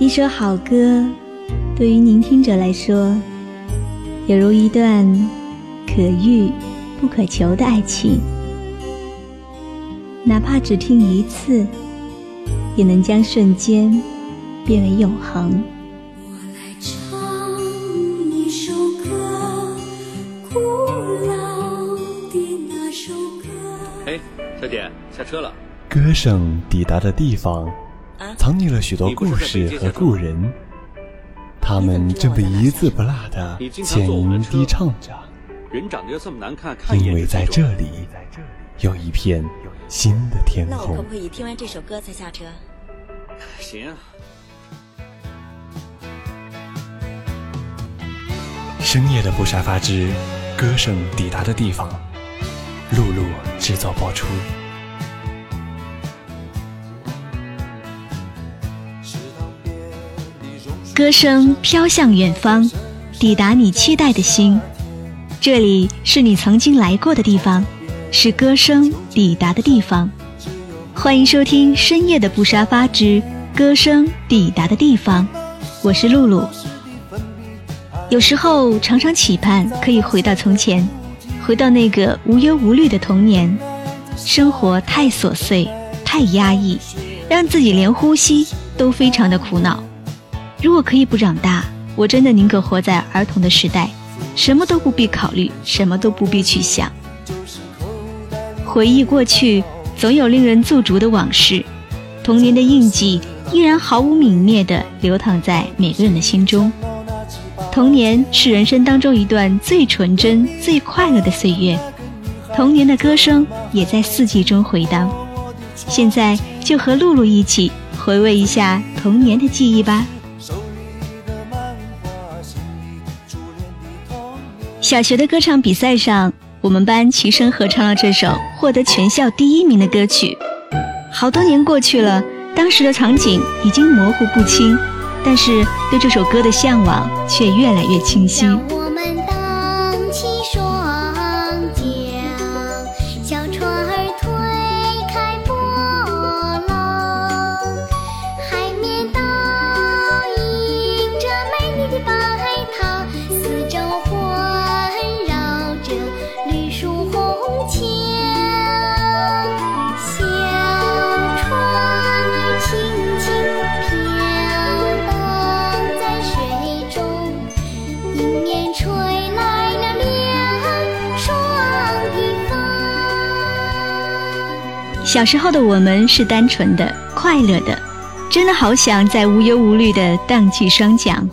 一首好歌，对于聆听者来说，犹如一段可遇不可求的爱情。哪怕只听一次，也能将瞬间变为永恒。我来唱一首歌，古老的那首歌。哎，小姐，下车了。歌声抵达的地方。藏匿了许多故事和故人，他们正被一字不落的浅吟低唱着。人长得又这么难看，因为在这里有一片新的天空。那我可不可以听完这首歌才下车？行。深夜的不沙发之歌声抵达的地方，露露制作播出。歌声飘向远方，抵达你期待的心。这里是你曾经来过的地方，是歌声抵达的地方。欢迎收听深夜的布沙发之歌声抵达的地方，我是露露。有时候常常期盼可以回到从前，回到那个无忧无虑的童年。生活太琐碎，太压抑，让自己连呼吸都非常的苦恼。如果可以不长大，我真的宁可活在儿童的时代，什么都不必考虑，什么都不必去想。回忆过去，总有令人驻足的往事，童年的印记依然毫无泯灭地流淌在每个人的心中。童年是人生当中一段最纯真、最快乐的岁月，童年的歌声也在四季中回荡。现在就和露露一起回味一下童年的记忆吧。小学的歌唱比赛上，我们班齐声合唱了这首获得全校第一名的歌曲。好多年过去了，当时的场景已经模糊不清，但是对这首歌的向往却越来越清晰。小时候的我们是单纯的、快乐的，真的好想在无忧无虑的荡起双桨。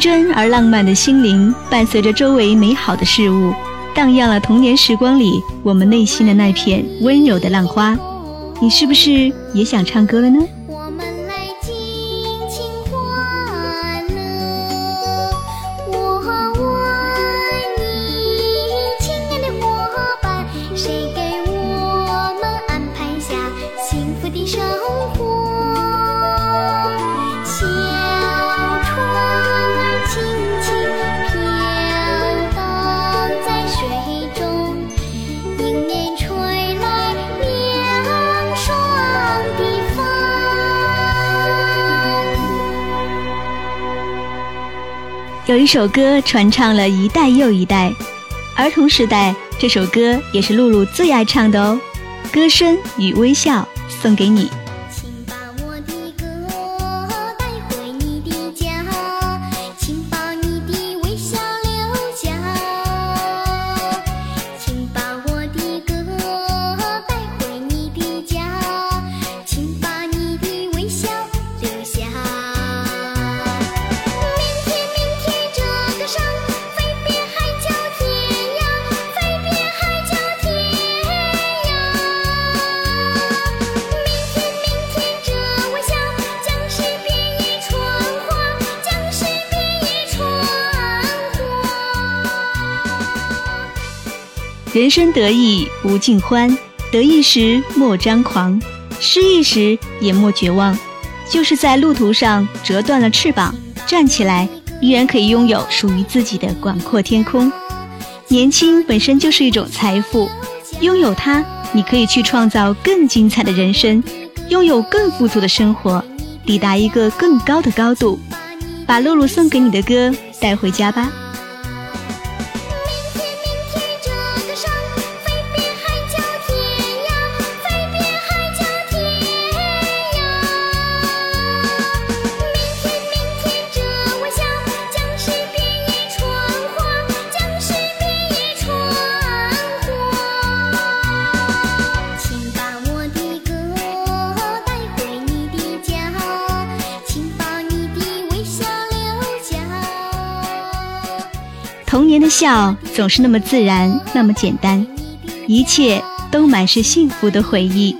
真而浪漫的心灵，伴随着周围美好的事物，荡漾了童年时光里我们内心的那片温柔的浪花。你是不是也想唱歌了呢？首歌传唱了一代又一代，儿童时代这首歌也是露露最爱唱的哦，《歌声与微笑》送给你。人生得意无尽欢，得意时莫张狂，失意时也莫绝望。就是在路途上折断了翅膀，站起来依然可以拥有属于自己的广阔天空。年轻本身就是一种财富，拥有它，你可以去创造更精彩的人生，拥有更富足的生活，抵达一个更高的高度。把露露送给你的歌带回家吧。笑总是那么自然，那么简单，一切都满是幸福的回忆。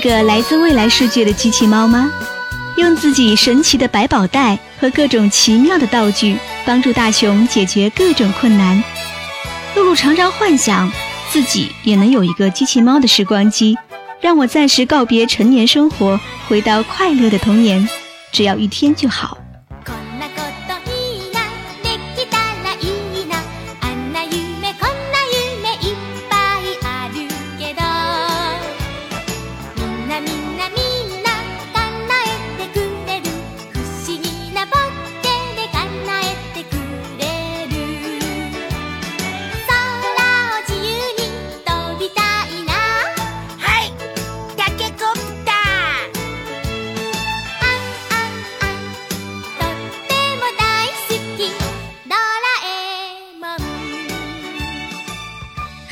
个来自未来世界的机器猫吗？用自己神奇的百宝袋和各种奇妙的道具，帮助大熊解决各种困难。露露常常幻想自己也能有一个机器猫的时光机，让我暂时告别成年生活，回到快乐的童年，只要一天就好。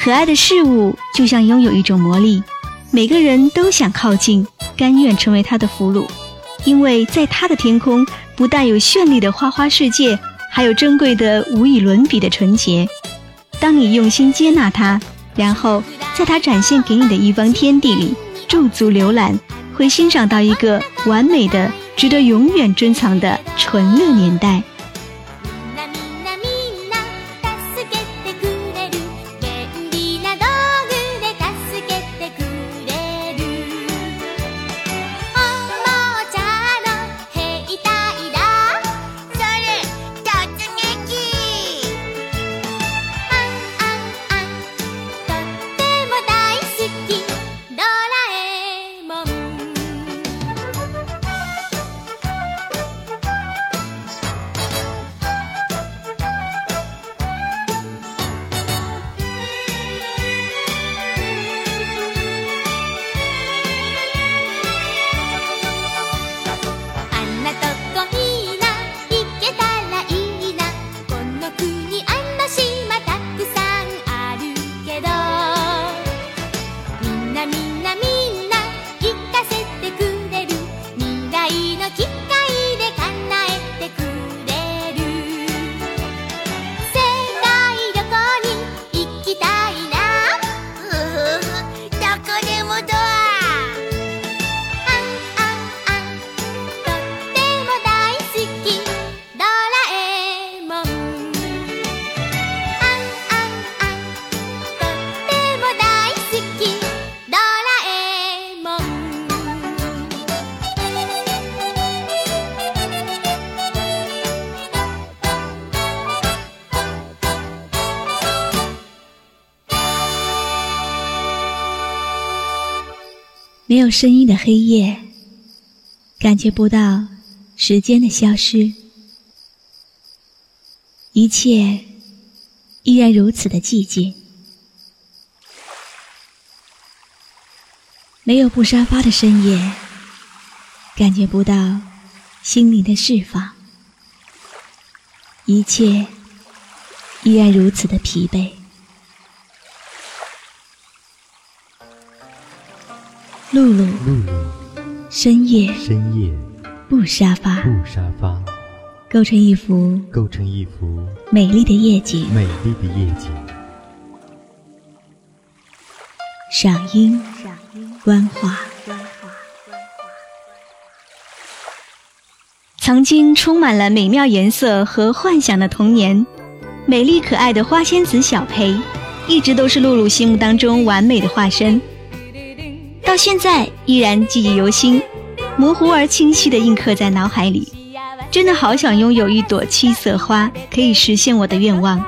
可爱的事物就像拥有一种魔力，每个人都想靠近，甘愿成为它的俘虏，因为在它的天空不但有绚丽的花花世界，还有珍贵的无以伦比的纯洁。当你用心接纳它，然后在它展现给你的一方天地里驻足浏览，会欣赏到一个完美的、值得永远珍藏的纯乐年代。没有声音的黑夜，感觉不到时间的消失，一切依然如此的寂静。没有布沙发的深夜，感觉不到心灵的释放，一切依然如此的疲惫。露露，露露，深夜，深夜，布沙发，布沙发，构成一幅构成一幅美丽的夜景。美丽的夜景。赏樱，赏樱观花，观花。曾经充满了美妙颜色和幻想的童年，美丽可爱的花仙子小裴，一直都是露露心目当中完美的化身。到现在依然记忆犹新，模糊而清晰的印刻在脑海里。真的好想拥有一朵七色花，可以实现我的愿望。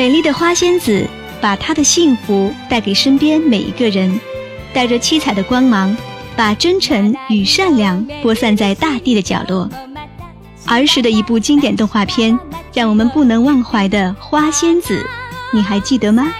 美丽的花仙子把她的幸福带给身边每一个人，带着七彩的光芒，把真诚与善良播散在大地的角落。儿时的一部经典动画片，让我们不能忘怀的花仙子，你还记得吗？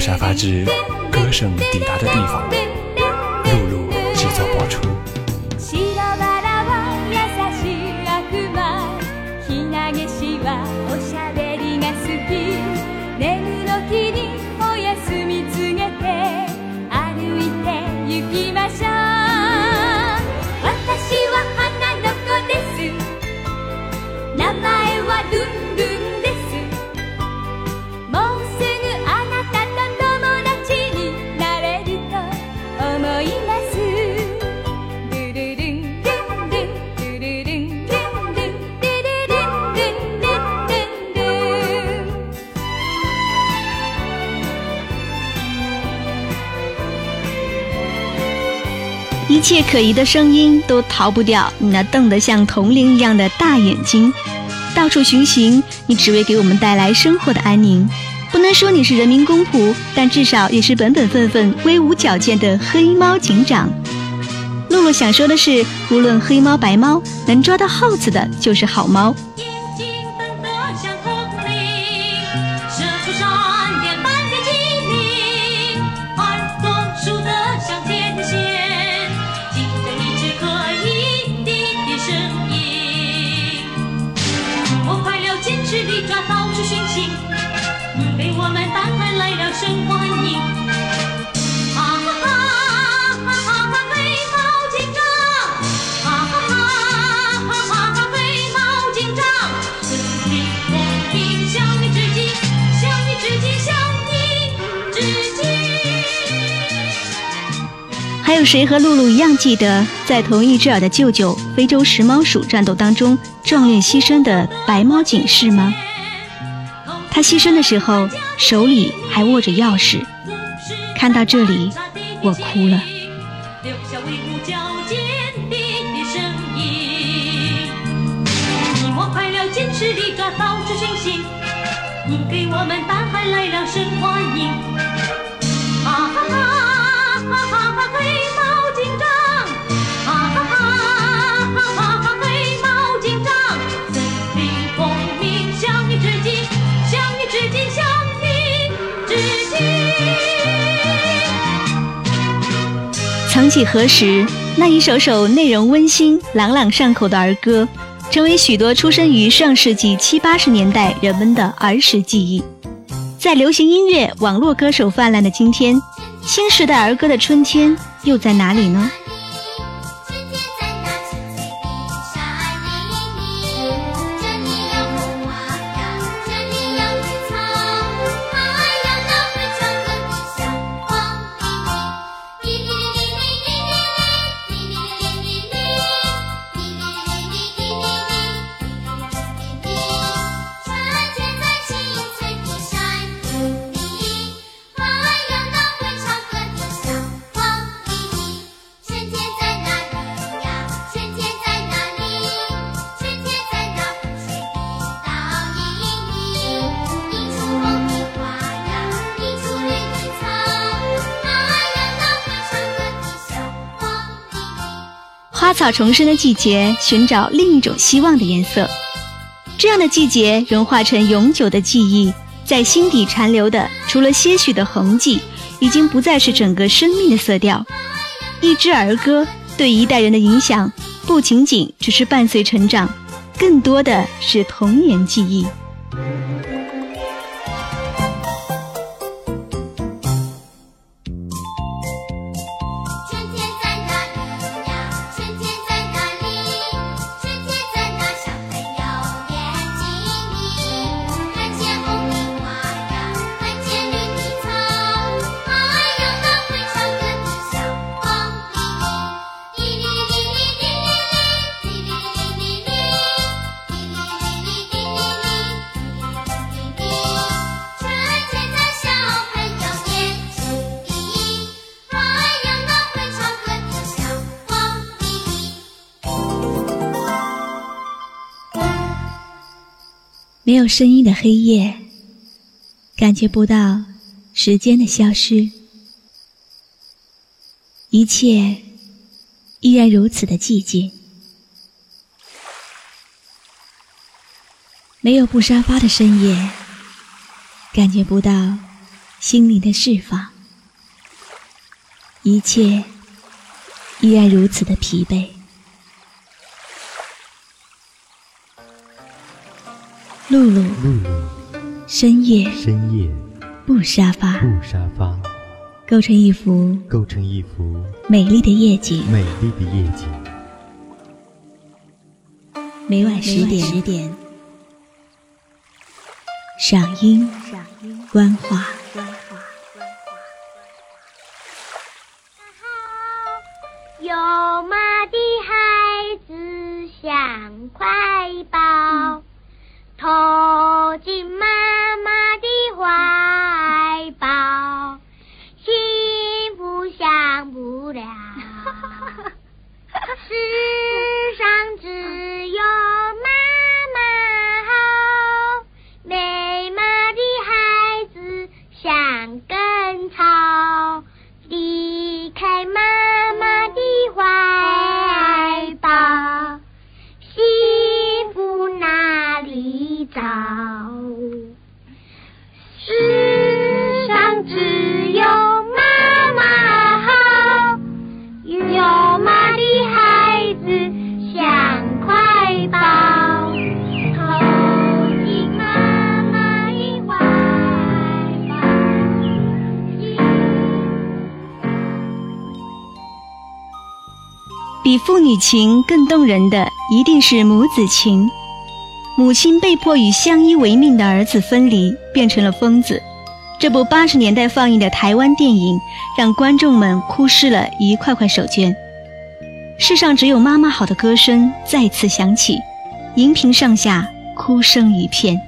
深夜的不沙发之歌声抵达的地方，露露制作播出。一切可疑的声音都逃不掉你那瞪得像铜铃一样的大眼睛，到处巡行，你只为给我们带来生活的安宁。不能说你是人民公仆，但至少也是本本分分、威武矫健的黑猫警长。露露想说的是，无论黑猫白猫，能抓到耗子的就是好猫。谁和露露一样记得在同一只耳的舅舅非洲食猫鼠战斗当中壮烈牺牲的白猫警士吗？他牺牲的时候手里还握着钥匙。看到这里，我哭了。你给我们大海来了声欢迎，哈哈哈哈哈曾几何时，那一首首内容温馨、朗朗上口的儿歌，成为许多出生于上世纪七八十年代人们的儿时记忆。在流行音乐、网络歌手泛滥的今天，新时代儿歌的春天又在哪里呢？草重生的季节，寻找另一种希望的颜色。这样的季节融化成永久的记忆，在心底残留的，除了些许的痕迹，已经不再是整个生命的色调。一支儿歌对一代人的影响，不仅仅只是伴随成长，更多的是童年记忆。没有声音的黑夜，感觉不到时间的消失，一切依然如此的寂静。没有布沙发的深夜，感觉不到心灵的释放，一切依然如此的疲惫。露露，露露，深夜，深夜，布沙发，布沙发，构成一幅构成一幅美丽的夜景。美丽的夜景。每晚十点，十点，赏樱，赏樱观画。有妈的孩子像块宝。Oh. 比情更动人的，一定是母子情。母亲被迫与相依为命的儿子分离，变成了疯子。这部八十年代放映的台湾电影，让观众们哭湿了一块块手绢。世上只有妈妈好的歌声再次响起，荧屏上下哭声一片。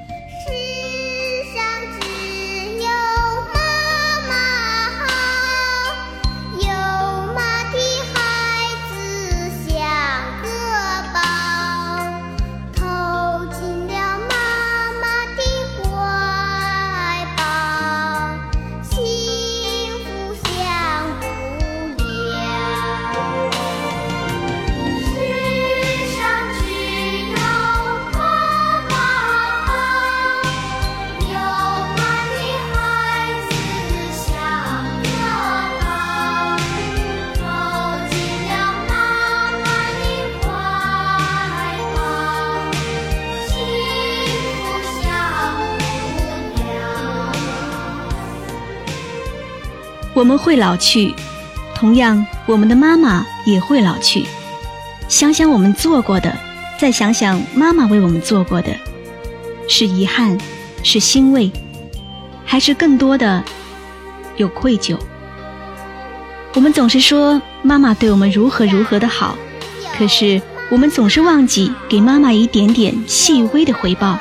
我们会老去，同样，我们的妈妈也会老去。想想我们做过的，再想想妈妈为我们做过的，是遗憾，是欣慰，还是更多的有愧疚？我们总是说妈妈对我们如何如何的好，可是我们总是忘记给妈妈一点点细微的回报。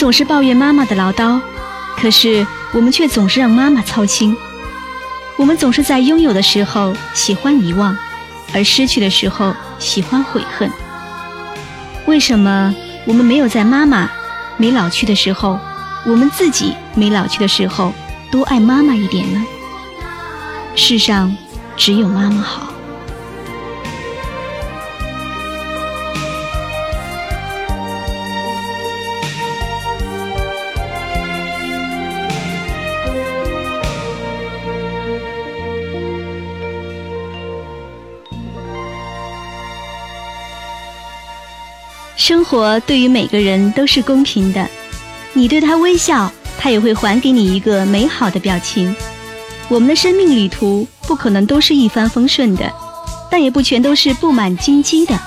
总是抱怨妈妈的唠叨，可是我们却总是让妈妈操心。我们总是在拥有的时候喜欢遗忘，而失去的时候喜欢悔恨。为什么我们没有在妈妈没老去的时候，我们自己没老去的时候多爱妈妈一点呢？世上只有妈妈好。生活对于每个人都是公平的，你对他微笑，他也会还给你一个美好的表情。我们的生命旅途不可能都是一帆风顺的，但也不全都是布满荆棘的。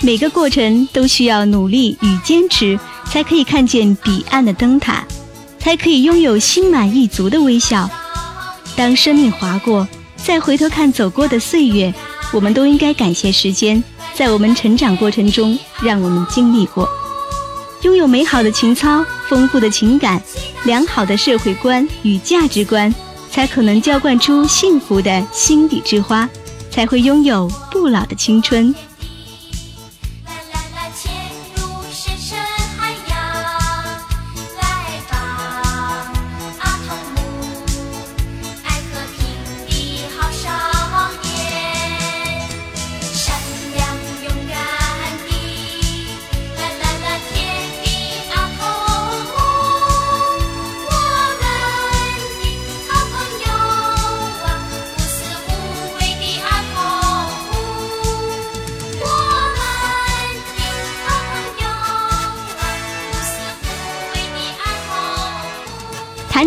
每个过程都需要努力与坚持，才可以看见彼岸的灯塔，才可以拥有心满意足的微笑。当生命划过，再回头看走过的岁月，我们都应该感谢时间。在我们成长过程中，让我们经历过，拥有美好的情操、丰富的情感、良好的社会观与价值观，才可能浇灌出幸福的心底之花，才会拥有不老的青春。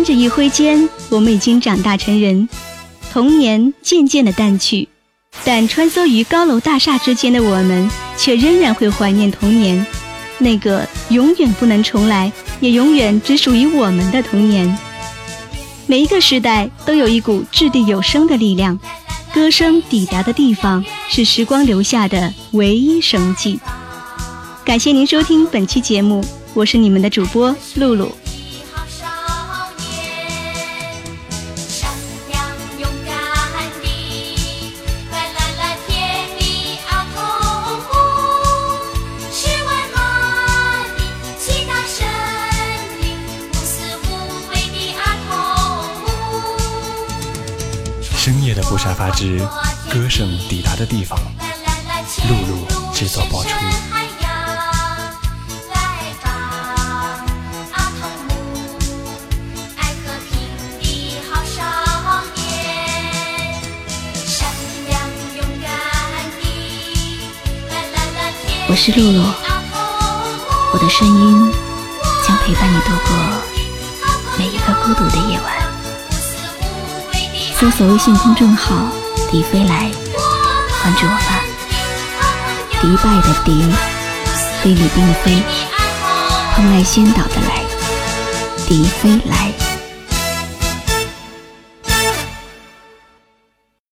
指一挥间，我们已经长大成人，童年渐渐的淡去，但穿梭于高楼大厦之间的我们，却仍然会怀念童年，那个永远不能重来，也永远只属于我们的童年。每一个时代都有一股掷地有声的力量，歌声抵达的地方，是时光留下的唯一生迹。感谢您收听本期节目，我是你们的主播露露。深夜的不沙发之歌声抵达的地方，露露制作播出。我是露露，我的声音将陪伴你度过每一个孤独的夜晚。搜索微信公众号“迪飞来”，关注我吧。迪拜的迪，菲律宾的菲，蓬莱仙岛的来，迪飞来。